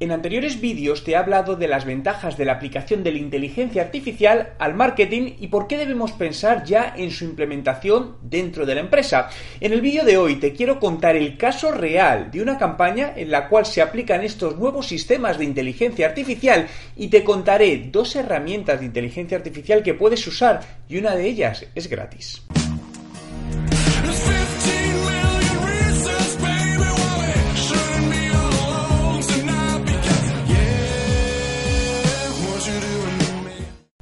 En anteriores vídeos te he hablado de las ventajas de la aplicación de la inteligencia artificial al marketing y por qué debemos pensar ya en su implementación dentro de la empresa. En el vídeo de hoy te quiero contar el caso real de una campaña en la cual se aplican estos nuevos sistemas de inteligencia artificial y te contaré dos herramientas de inteligencia artificial que puedes usar y una de ellas es gratis.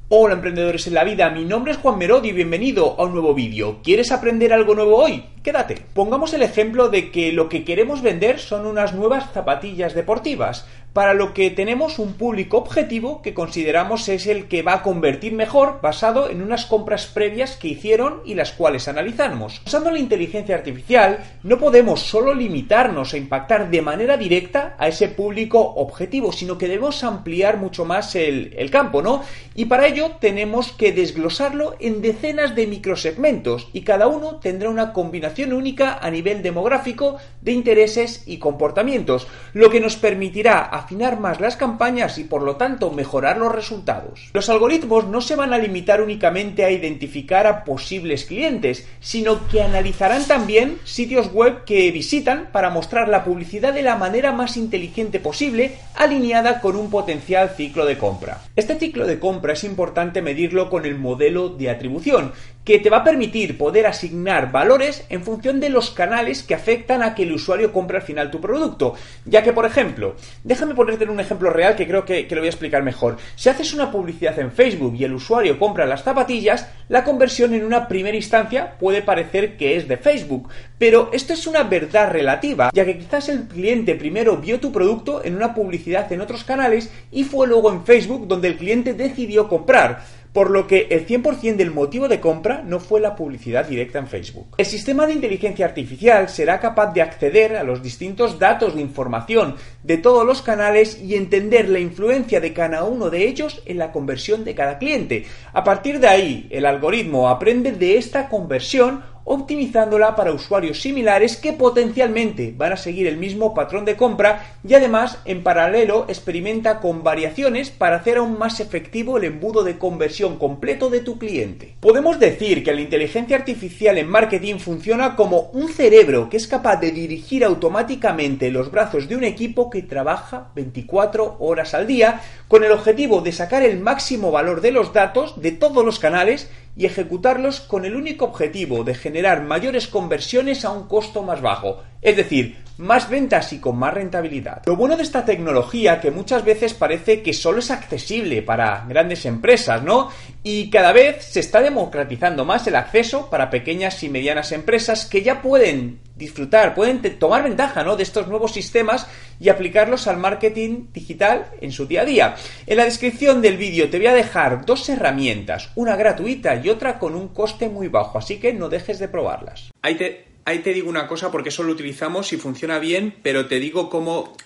Hola emprendedores en la vida, mi nombre es Juan Merodi y bienvenido a un nuevo vídeo. ¿Quieres aprender algo nuevo hoy? Quédate. Pongamos el ejemplo de que lo que queremos vender son unas nuevas zapatillas deportivas, para lo que tenemos un público objetivo que consideramos es el que va a convertir mejor basado en unas compras previas que hicieron y las cuales analizamos. Usando la inteligencia artificial, no podemos solo limitarnos a impactar de manera directa a ese público objetivo, sino que debemos ampliar mucho más el, campo, ¿no? Y para ello tenemos que desglosarlo en decenas de microsegmentos y cada uno tendrá una combinación única a nivel demográfico de intereses y comportamientos, lo que nos permitirá afinar más las campañas y por lo tanto mejorar los resultados. Los algoritmos no se van a limitar únicamente a identificar a posibles clientes, sino que analizarán también sitios web que visitan para mostrar la publicidad de la manera más inteligente posible, alineada con un potencial ciclo de compra. Este ciclo de compra es importante medirlo con el modelo de atribución, que te va a permitir poder asignar valores en función de los canales que afectan a que el usuario compre al final tu producto. Ya que, por ejemplo, déjame ponerte un ejemplo real que creo que, que lo voy a explicar mejor. Si haces una publicidad en Facebook y el usuario compra las zapatillas, la conversión en una primera instancia puede parecer que es de Facebook. Pero esto es una verdad relativa, ya que quizás el cliente primero vio tu producto en una publicidad en otros canales y fue luego en Facebook donde el cliente decidió comprar por lo que el 100% del motivo de compra no fue la publicidad directa en Facebook. El sistema de inteligencia artificial será capaz de acceder a los distintos datos de información de todos los canales y entender la influencia de cada uno de ellos en la conversión de cada cliente. A partir de ahí, el algoritmo aprende de esta conversión optimizándola para usuarios similares que potencialmente van a seguir el mismo patrón de compra y además en paralelo experimenta con variaciones para hacer aún más efectivo el embudo de conversión completo de tu cliente. Podemos decir que la inteligencia artificial en marketing funciona como un cerebro que es capaz de dirigir automáticamente los brazos de un equipo que trabaja 24 horas al día con el objetivo de sacar el máximo valor de los datos de todos los canales y ejecutarlos con el único objetivo de generar mayores conversiones a un costo más bajo, es decir, más ventas y con más rentabilidad. Lo bueno de esta tecnología que muchas veces parece que solo es accesible para grandes empresas, ¿no? Y cada vez se está democratizando más el acceso para pequeñas y medianas empresas que ya pueden disfrutar, pueden tomar ventaja, ¿no? de estos nuevos sistemas y aplicarlos al marketing digital en su día a día. En la descripción del vídeo te voy a dejar dos herramientas, una gratuita y otra con un coste muy bajo, así que no dejes de probarlas. Ahí te Ahí te digo una cosa porque eso lo utilizamos y funciona bien, pero te digo cómo,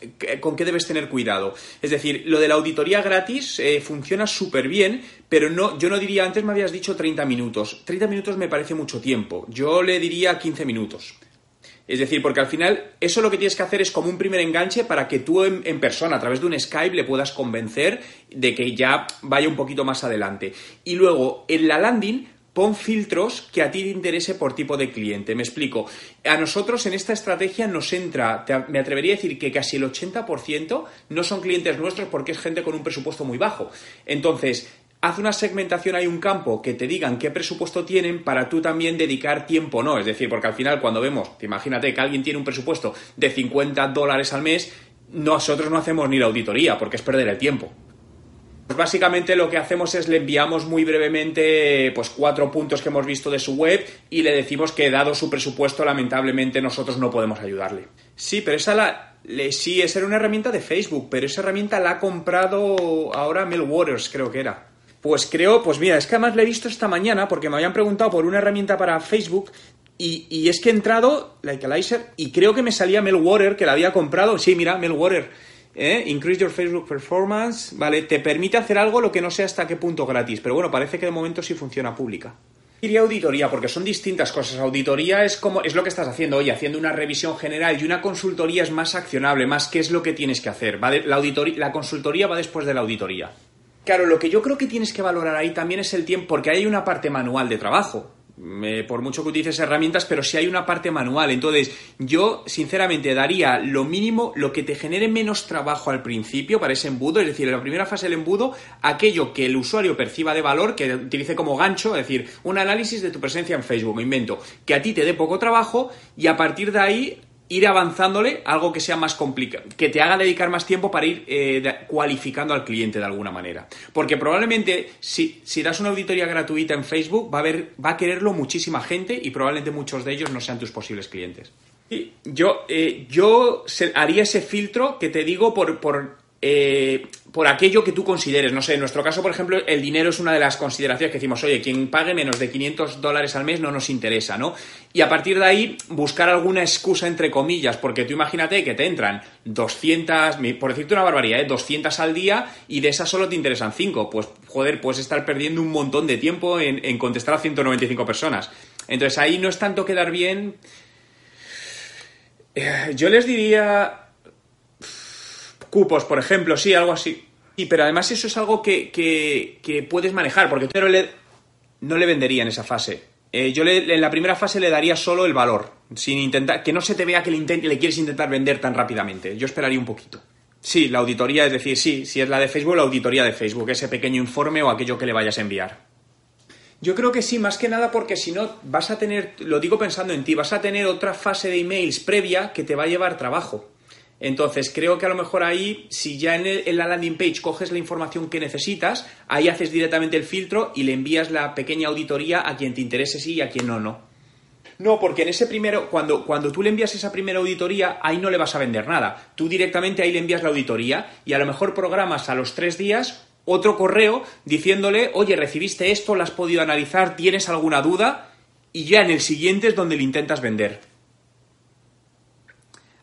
con qué debes tener cuidado. Es decir, lo de la auditoría gratis eh, funciona súper bien, pero no, yo no diría, antes me habías dicho 30 minutos. 30 minutos me parece mucho tiempo. Yo le diría 15 minutos. Es decir, porque al final eso lo que tienes que hacer es como un primer enganche para que tú en, persona, a través de un Skype, le puedas convencer de que ya vaya un poquito más adelante. Y luego, en la landing, pon filtros que a ti te interese por tipo de cliente. Me explico. A nosotros en esta estrategia nos entra, me atrevería a decir que casi el 80% no son clientes nuestros porque es gente con un presupuesto muy bajo. Entonces, haz una segmentación, hay un campo que te digan qué presupuesto tienen para tú también dedicar tiempo, ¿no? Es decir, porque al final cuando vemos, imagínate que alguien tiene un presupuesto de 50 dólares al mes, nosotros no hacemos ni la auditoría porque es perder el tiempo. Pues básicamente lo que hacemos es le enviamos muy brevemente pues cuatro puntos que hemos visto de su web y le decimos que dado su presupuesto lamentablemente nosotros no podemos ayudarle. Sí, pero esa la, le- sí, esa era una herramienta de Facebook, pero esa herramienta la ha comprado ahora Mel Waters, creo que era. Pues creo, pues mira, es que además la he visto esta mañana porque me habían preguntado por una herramienta para Facebook y, y es que he entrado, la Equalizer, y creo que me salía Meltwater, que la había comprado. Sí, mira, Meltwater. ¿Eh? Increase your Facebook performance. Vale, te permite hacer algo lo que no sé hasta qué punto gratis, pero bueno, parece que de momento sí funciona pública. Diría auditoría, porque son distintas cosas. Auditoría es como es lo que estás haciendo, oye, haciendo una revisión general y una consultoría es más accionable, más qué es lo que tienes que hacer. La, auditoría, la consultoría va después de la auditoría. Claro, lo que yo creo que tienes que valorar ahí también es el tiempo, porque hay una parte manual de trabajo. Eh, por mucho que utilices herramientas, pero sí hay una parte manual. Entonces, yo sinceramente daría lo mínimo, lo que te genere menos trabajo al principio para ese embudo, es decir, en la primera fase del embudo, aquello que el usuario perciba de valor, que utilice como gancho, es decir, un análisis de tu presencia en Facebook, me invento, que a ti te dé poco trabajo y a partir de ahí ir avanzándole algo que sea más complicado, que te haga dedicar más tiempo para ir eh, cualificando al cliente de alguna manera. Porque probablemente si, si das una auditoría gratuita en Facebook va a, haber, va a quererlo muchísima gente y probablemente muchos de ellos no sean tus posibles clientes. Y yo eh, yo haría ese filtro que te digo por, por, eh, por aquello que tú consideres. No sé, en nuestro caso, por ejemplo, el dinero es una de las consideraciones que decimos, oye, quien pague menos de 500 dólares al mes no nos interesa, ¿no? Y a partir de ahí, buscar alguna excusa entre comillas, porque tú imagínate que te entran 200, mi- por decirte una barbaridad, ¿eh? 200 al día y de esas solo te interesan 5. Pues, joder, puedes estar perdiendo un montón de tiempo en, en contestar a 195 personas. Entonces ahí no es tanto quedar bien. Eh, Yo les diría cupos, por ejemplo, sí, algo así. Sí, pero además eso es algo que, que- que puedes manejar, porque tú no le, no le vendería en esa fase. Eh, yo le- en la primera fase le daría solo el valor, sin intentar, que no se te vea que le, intent- le quieres intentar vender tan rápidamente. Yo esperaría un poquito. Sí, la auditoría, es decir, sí, si es la de Facebook, la auditoría de Facebook, ese pequeño informe o aquello que le vayas a enviar. Yo creo que sí, más que nada porque si no vas a tener, lo digo pensando en ti, vas a tener otra fase de emails previa que te va a llevar trabajo. Entonces, creo que a lo mejor ahí, si ya en, el- la landing page coges la información que necesitas, ahí haces directamente el filtro y le envías la pequeña auditoría a quien te interese sí y a quien no, no. No, porque en ese primero, cuando, cuando tú le envías esa primera auditoría, ahí no le vas a vender nada. Tú directamente ahí le envías la auditoría y a lo mejor programas a los tres días otro correo diciéndole, oye, recibiste esto, lo has podido analizar, tienes alguna duda, y ya en el siguiente es donde le intentas vender.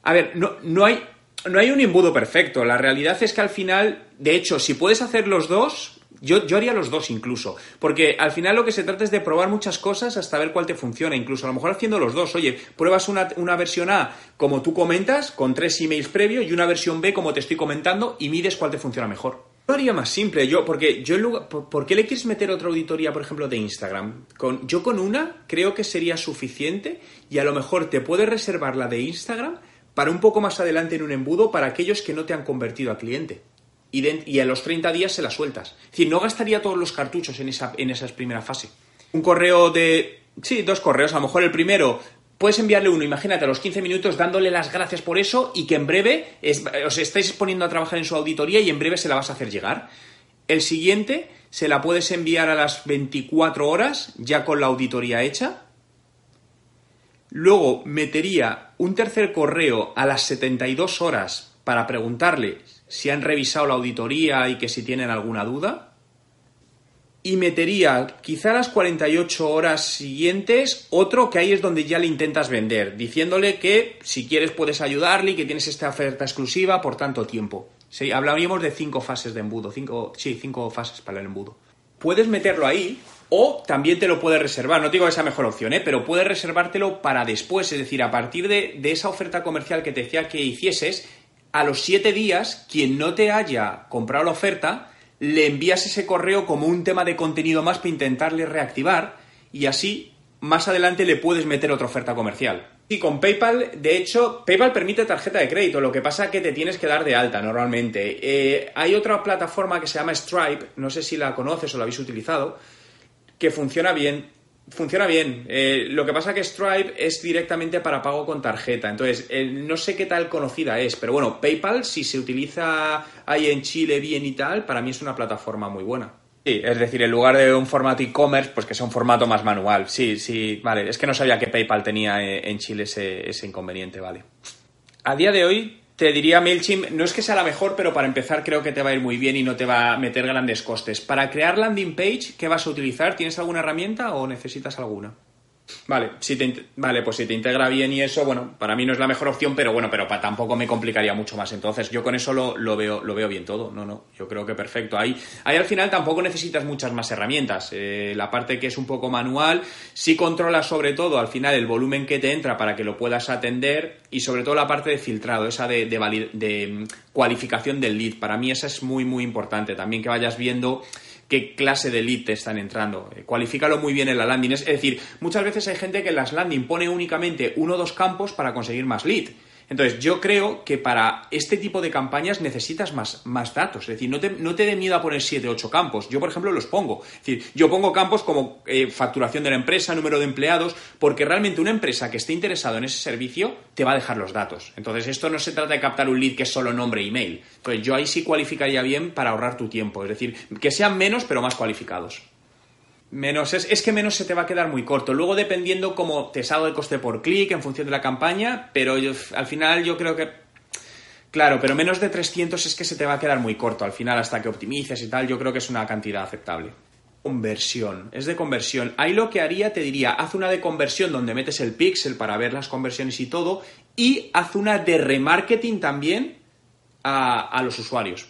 A ver, no, no, hay, no hay un embudo perfecto. La realidad es que al final, de hecho, si puedes hacer los dos, yo, yo haría los dos incluso. Porque al final lo que se trata es de probar muchas cosas hasta ver cuál te funciona. Incluso a lo mejor haciendo los dos. Oye, pruebas una, una versión A como tú comentas, con tres emails previos, y una versión B como te estoy comentando, y mides cuál te funciona mejor. Lo haría más simple, yo, porque yo en lugar, por, ¿por qué le quieres meter otra auditoría, por ejemplo, de Instagram? Con, yo con una creo que sería suficiente y a lo mejor te puedes reservar la de Instagram para un poco más adelante en un embudo para aquellos que no te han convertido a cliente. Y, a los 30 días se la sueltas. Es decir, no gastaría todos los cartuchos en esa, en esa primera fase. Un correo de... Sí, dos correos. A lo mejor el primero puedes enviarle uno, imagínate, a los 15 minutos dándole las gracias por eso y que en breve os estáis poniendo a trabajar en su auditoría y en breve se la vas a hacer llegar. El siguiente se la puedes enviar a las 24 horas ya con la auditoría hecha. Luego metería un tercer correo a las 72 horas para preguntarle si han revisado la auditoría y que si tienen alguna duda. Y metería quizá a las 48 horas siguientes otro que ahí es donde ya le intentas vender, diciéndole que si quieres puedes ayudarle y que tienes esta oferta exclusiva por tanto tiempo. Sí, hablaríamos de cinco fases de embudo, cinco, sí, cinco fases para el embudo. Puedes meterlo ahí o también te lo puedes reservar. No digo que sea mejor opción, ¿eh? pero puedes reservártelo para después. Es decir, a partir de, de esa oferta comercial que te decía que hicieses, a los siete días, quien no te haya comprado la oferta, le envías ese correo como un tema de contenido más para intentarle reactivar y así más adelante le puedes meter otra oferta comercial. Y con PayPal, de hecho, PayPal permite tarjeta de crédito, lo que pasa es que te tienes que dar de alta normalmente. Eh, hay otra plataforma que se llama Stripe, no sé si la conoces o la habéis utilizado, que funciona bien. Funciona bien. Eh, lo que pasa que Stripe es directamente para pago con tarjeta. Entonces, eh, no sé qué tal conocida es, pero bueno, PayPal, si se utiliza ahí en Chile bien y tal, para mí es una plataforma muy buena. Sí, es decir, en lugar de un formato e-commerce, pues que sea un formato más manual. Sí, sí, vale. Es que no sabía que PayPal tenía eh, en Chile ese, ese inconveniente, vale. A día de hoy, Te diría MailChimp, no es que sea la mejor, pero para empezar creo que te va a ir muy bien y no te va a meter grandes costes. Para crear landing page, ¿qué vas a utilizar? ¿Tienes alguna herramienta o necesitas alguna? Vale, si te, vale, pues si te integra bien y eso, bueno, para mí no es la mejor opción, pero bueno, pero tampoco me complicaría mucho más. Entonces, yo con eso lo, lo veo, lo veo bien todo. No, no, yo creo que perfecto. Ahí, ahí al final tampoco necesitas muchas más herramientas. Eh, la parte que es un poco manual, sí controlas sobre todo al final el volumen que te entra para que lo puedas atender y sobre todo la parte de filtrado, esa de, de, de, mm, cualificación del lead. Para mí esa es muy, muy importante. También que vayas viendo qué clase de lead te están entrando. Eh, Cualifícalo muy bien en la landing. Es decir, muchas veces hay gente que en las landing pone únicamente uno o dos campos para conseguir más lead. Entonces, yo creo que para este tipo de campañas necesitas más, más datos. Es decir, no te, no te dé miedo a poner 7 o 8 campos. Yo, por ejemplo, los pongo. Es decir, yo pongo campos como eh, facturación de la empresa, número de empleados, porque realmente una empresa que esté interesada en ese servicio te va a dejar los datos. Entonces, esto no se trata de captar un lead que es solo nombre e email. Entonces, yo ahí sí cualificaría bien para ahorrar tu tiempo. Es decir, que sean menos, pero más cualificados. Menos, es, es que menos se te va a quedar muy corto. Luego, dependiendo cómo te salga el coste por clic en función de la campaña, pero yo- al final yo creo que. Claro, pero menos de 300 es que se te va a quedar muy corto. Al final, hasta que optimices y tal, yo creo que es una cantidad aceptable. Conversión, es de conversión. Ahí lo que haría, te diría, haz una de conversión donde metes el pixel para ver las conversiones y todo, y haz una de remarketing también a, a los usuarios.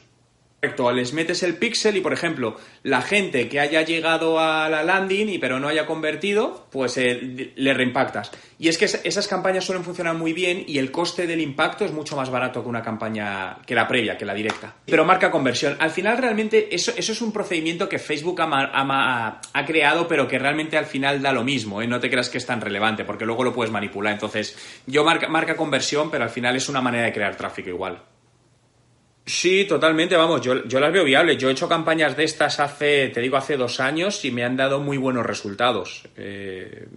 Correcto, les metes el pixel y, por ejemplo, la gente que haya llegado a la landing y pero no haya convertido, pues eh, le reimpactas. Y es que es- esas campañas suelen funcionar muy bien y el coste del impacto es mucho más barato que una campaña, que la previa, que la directa. Pero marca conversión. Al final, realmente, eso, eso es un procedimiento que Facebook ha creado, pero que realmente al final da lo mismo, ¿eh? No te creas que es tan relevante, porque luego lo puedes manipular. Entonces, yo marca, marca conversión, pero al final es una manera de crear tráfico igual. Sí, totalmente, vamos, yo, las veo viables. Yo he hecho campañas de estas hace, te digo, hace dos años y me han dado muy buenos resultados. Eh,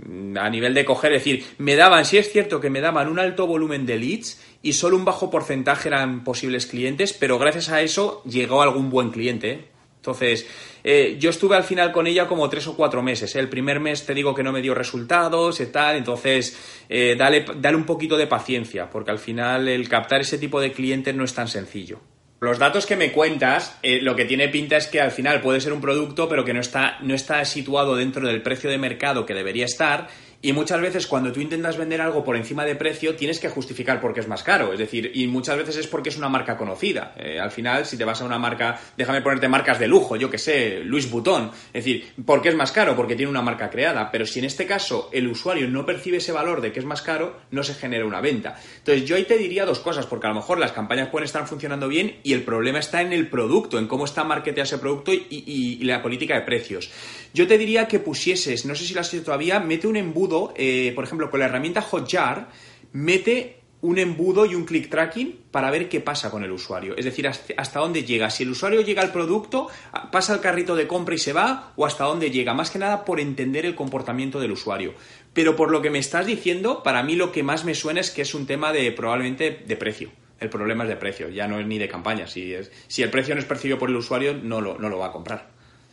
a nivel de coger, es decir, me daban, sí es cierto que me daban un alto volumen de leads y solo un bajo porcentaje eran posibles clientes, pero gracias a eso llegó algún buen cliente. ¿eh? Entonces, eh, yo estuve al final con ella como tres o cuatro meses. ¿eh? El primer mes te digo que no me dio resultados y tal, entonces eh, dale, dale un poquito de paciencia, porque al final el captar ese tipo de clientes no es tan sencillo. Los datos que me cuentas, eh, lo que tiene pinta es que al final puede ser un producto, pero que no está, no está situado dentro del precio de mercado que debería estar. Y muchas veces cuando tú intentas vender algo por encima de precio, tienes que justificar por qué es más caro. Es decir, y muchas veces es porque es una marca conocida. Eh, al final, si te vas a una marca, déjame ponerte marcas de lujo, yo que sé, Louis Vuitton. Es decir, ¿por qué es más caro? Porque tiene una marca creada. Pero si en este caso el usuario no percibe ese valor de que es más caro, no se genera una venta. Entonces yo ahí te diría dos cosas, porque a lo mejor las campañas pueden estar funcionando bien y el problema está en el producto, en cómo está marketeado ese producto y la política de precios. Yo te diría que pusieses, no sé si lo has hecho todavía, mete un embudo, eh, por ejemplo, con la herramienta Hotjar, mete un embudo y un click tracking para ver qué pasa con el usuario. Es decir, hasta dónde llega. Si el usuario llega al producto, pasa al carrito de compra y se va, o hasta dónde llega. Más que nada por entender el comportamiento del usuario. Pero por lo que me estás diciendo, para mí lo que más me suena es que es un tema de probablemente de precio. El problema es de precio, ya no es ni de campaña. Si, es- si el precio no es percibido por el usuario, no lo, no lo va a comprar.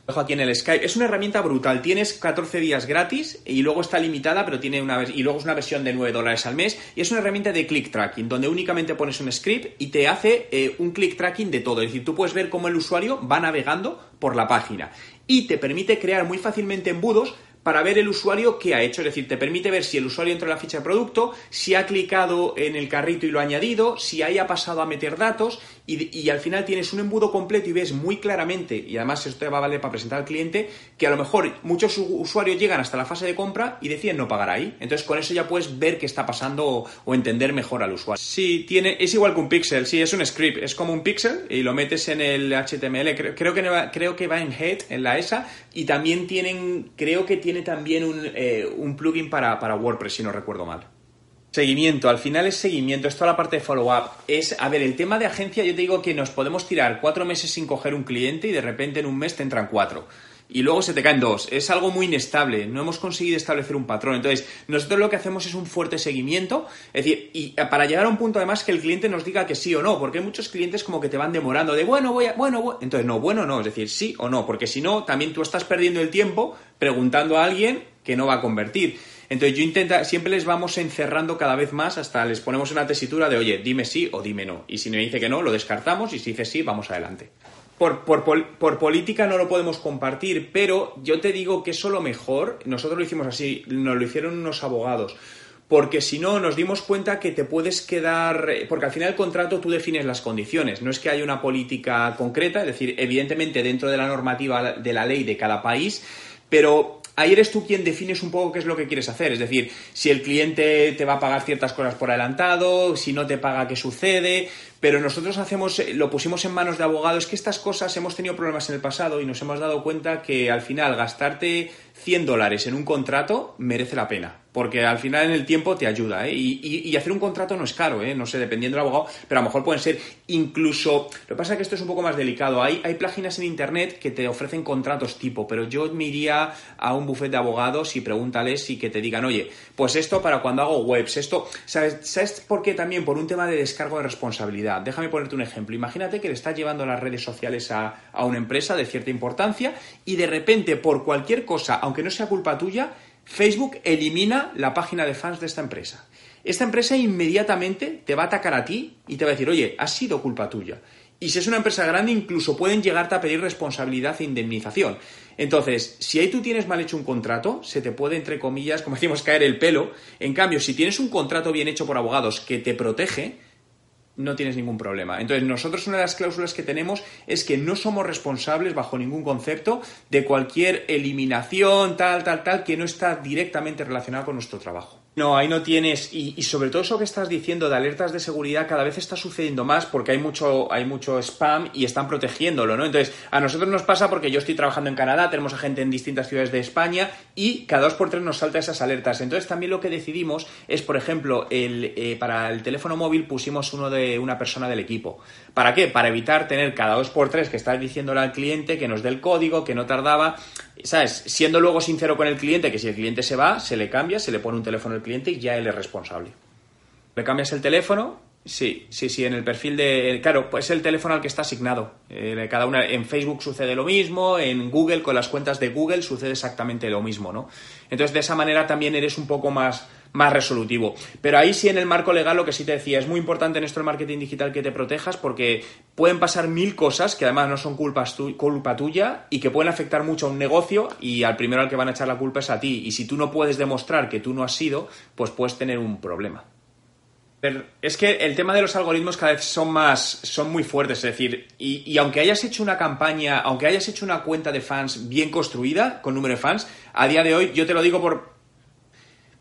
Dejo aquí en el Skype. Es una herramienta brutal. Tienes 14 días gratis y luego está limitada, pero tiene una y luego es una versión de 9 dólares al mes. Y es una herramienta de click tracking, donde únicamente pones un script y te hace eh, un click tracking de todo. Es decir, tú puedes ver cómo el usuario va navegando por la página. Y te permite crear muy fácilmente embudos para ver el usuario qué ha hecho. Es decir, te permite ver si el usuario entra en la ficha de producto, si ha clicado en el carrito y lo ha añadido, si ahí ha pasado a meter datos y, al final tienes un embudo completo y ves muy claramente, y además esto te va a valer para presentar al cliente, que a lo mejor muchos usuarios llegan hasta la fase de compra y deciden no pagar ahí. Entonces con eso ya puedes ver qué está pasando o, entender mejor al usuario. Sí, tiene, es igual que un pixel, sí, es un script, es como un pixel y lo metes en el HTML, creo, creo que, creo que va en Head, en la ESA, y también tienen, creo que también un, eh, un plugin para, para WordPress, si no recuerdo mal. Seguimiento, al final es seguimiento, es toda la parte de follow-up. Es, a ver, el tema de agencia, yo te digo que nos podemos tirar cuatro meses sin coger un cliente y de repente en un mes te entran cuatro. Y luego se te caen dos. Es algo muy inestable. No hemos conseguido establecer un patrón. Entonces, nosotros lo que hacemos es un fuerte seguimiento. Es decir, y para llegar a un punto además que el cliente nos diga que sí o no. Porque hay muchos clientes como que te van demorando de bueno, voy a, bueno, voy. Entonces, no, bueno, no. Es decir, sí o no. Porque si no, también tú estás perdiendo el tiempo preguntando a alguien que no va a convertir. Entonces yo intenta, siempre les vamos encerrando cada vez más hasta les ponemos una tesitura de, oye, dime sí o dime no. Y si me dice que no, lo descartamos y si dice sí, vamos adelante. Por, por, por política no lo podemos compartir, pero yo te digo que eso lo mejor, nosotros lo hicimos así, nos lo hicieron unos abogados, porque si no nos dimos cuenta que te puedes quedar, eh, porque al final el contrato tú defines las condiciones, no es que haya una política concreta, es decir, evidentemente dentro de la normativa de la ley de cada país, pero ahí eres tú quien defines un poco qué es lo que quieres hacer. Es decir, si el cliente te va a pagar ciertas cosas por adelantado, si no te paga, qué sucede. Pero nosotros hacemos, eh, lo pusimos en manos de abogados, que estas cosas hemos tenido problemas en el pasado y nos hemos dado cuenta que al final gastarte 100 dólares en un contrato merece la pena. Porque al final en el tiempo te ayuda, ¿eh? Y, hacer un contrato no es caro, ¿eh? No sé, dependiendo del abogado, pero a lo mejor pueden ser incluso... Lo que pasa es que esto es un poco más delicado. Hay, hay páginas en internet que te ofrecen contratos tipo, pero yo me iría a un buffet de abogados y pregúntales y que te digan, oye, pues esto para cuando hago webs, esto... ¿Sabes, ¿Sabes por qué también? Por un tema de descargo de responsabilidad. Déjame ponerte un ejemplo. Imagínate que le estás llevando las redes sociales a, a una empresa de cierta importancia y de repente, por cualquier cosa, aunque no sea culpa tuya, Facebook elimina la página de fans de esta empresa. Esta empresa inmediatamente te va a atacar a ti y te va a decir, oye, ha sido culpa tuya. Y si es una empresa grande, incluso pueden llegarte a pedir responsabilidad e indemnización. Entonces, si ahí tú tienes mal hecho un contrato, se te puede, entre comillas, como decimos, caer el pelo. En cambio, si tienes un contrato bien hecho por abogados que te protege, no tienes ningún problema. Entonces, nosotros una de las cláusulas que tenemos es que no somos responsables bajo ningún concepto de cualquier eliminación, tal, tal, tal, que no está directamente relacionada con nuestro trabajo. No, ahí no tienes, y, y sobre todo eso que estás diciendo de alertas de seguridad cada vez está sucediendo más porque hay mucho, hay mucho spam y están protegiéndolo, ¿no? Entonces, a nosotros nos pasa porque yo estoy trabajando en Canadá, tenemos a gente en distintas ciudades de España y cada dos por tres nos salta esas alertas. Entonces, también lo que decidimos es, por ejemplo, el, eh, para el teléfono móvil pusimos uno de una persona del equipo. ¿Para qué? Para evitar tener cada dos por tres que estar diciéndole al cliente que nos dé el código, que no tardaba. ¿Sabes? Siendo luego sincero con el cliente, que si el cliente se va, se le cambia, se le pone un teléfono al cliente y ya él es responsable. Le cambias el teléfono, sí, sí, sí, en el perfil de. Claro, pues el teléfono al que está asignado. Eh, cada una, en Facebook sucede lo mismo, en Google, con las cuentas de Google, sucede exactamente lo mismo, ¿no? Entonces, de esa manera también eres un poco más, más resolutivo. Pero ahí sí, en el marco legal, lo que sí te decía, es muy importante en esto el marketing digital que te protejas porque pueden pasar mil cosas que además no son culpas tu- culpa tuya y que pueden afectar mucho a un negocio y al primero al que van a echar la culpa es a ti. Y si tú no puedes demostrar que tú no has sido, pues puedes tener un problema. Pero es que el tema de los algoritmos cada vez son más, son muy fuertes, es decir, y, y aunque hayas hecho una campaña, aunque hayas hecho una cuenta de fans bien construida, con número de fans, a día de hoy, yo te lo digo por,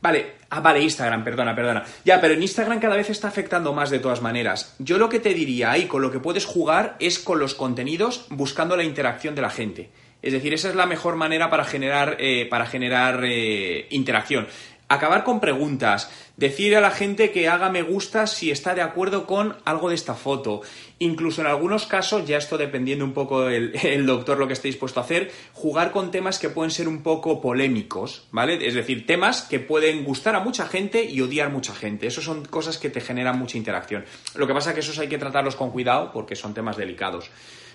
Vale, ah, vale, Instagram, perdona, perdona. Ya, pero en Instagram cada vez está afectando más de todas maneras. Yo lo que te diría ahí, con lo que puedes jugar, es con los contenidos buscando la interacción de la gente. Es decir, esa es la mejor manera para generar, eh, para generar eh, interacción. Acabar con preguntas, decir a la gente que haga me gusta si está de acuerdo con algo de esta foto. Incluso en algunos casos, ya esto dependiendo un poco el, el doctor lo que esté dispuesto a hacer, jugar con temas que pueden ser un poco polémicos, ¿vale? Es decir, temas que pueden gustar a mucha gente y odiar mucha gente. Eso son cosas que te generan mucha interacción. Lo que pasa es que esos hay que tratarlos con cuidado porque son temas delicados.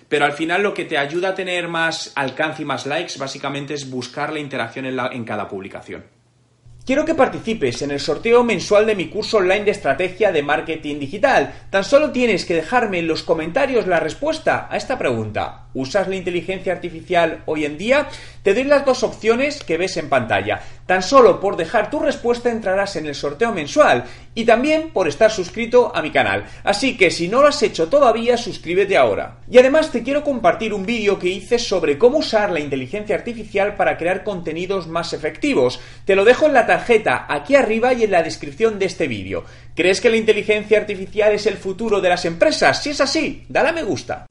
Pero al final lo que te ayuda a tener más alcance y más likes básicamente es buscar la interacción en cada publicación. Quiero que participes en el sorteo mensual de mi curso online de estrategia de marketing digital. Tan solo tienes que dejarme en los comentarios la respuesta a esta pregunta. ¿Usas la inteligencia artificial hoy en día? Te doy las dos opciones que ves en pantalla. Tan solo por dejar tu respuesta entrarás en el sorteo mensual y también por estar suscrito a mi canal. Así que si no lo has hecho todavía, suscríbete ahora. Y además te quiero compartir un vídeo que hice sobre cómo usar la inteligencia artificial para crear contenidos más efectivos. Te lo dejo en la tarjeta aquí arriba y en la descripción de este vídeo. ¿Crees que la inteligencia artificial es el futuro de las empresas? Si es así, dale a me gusta.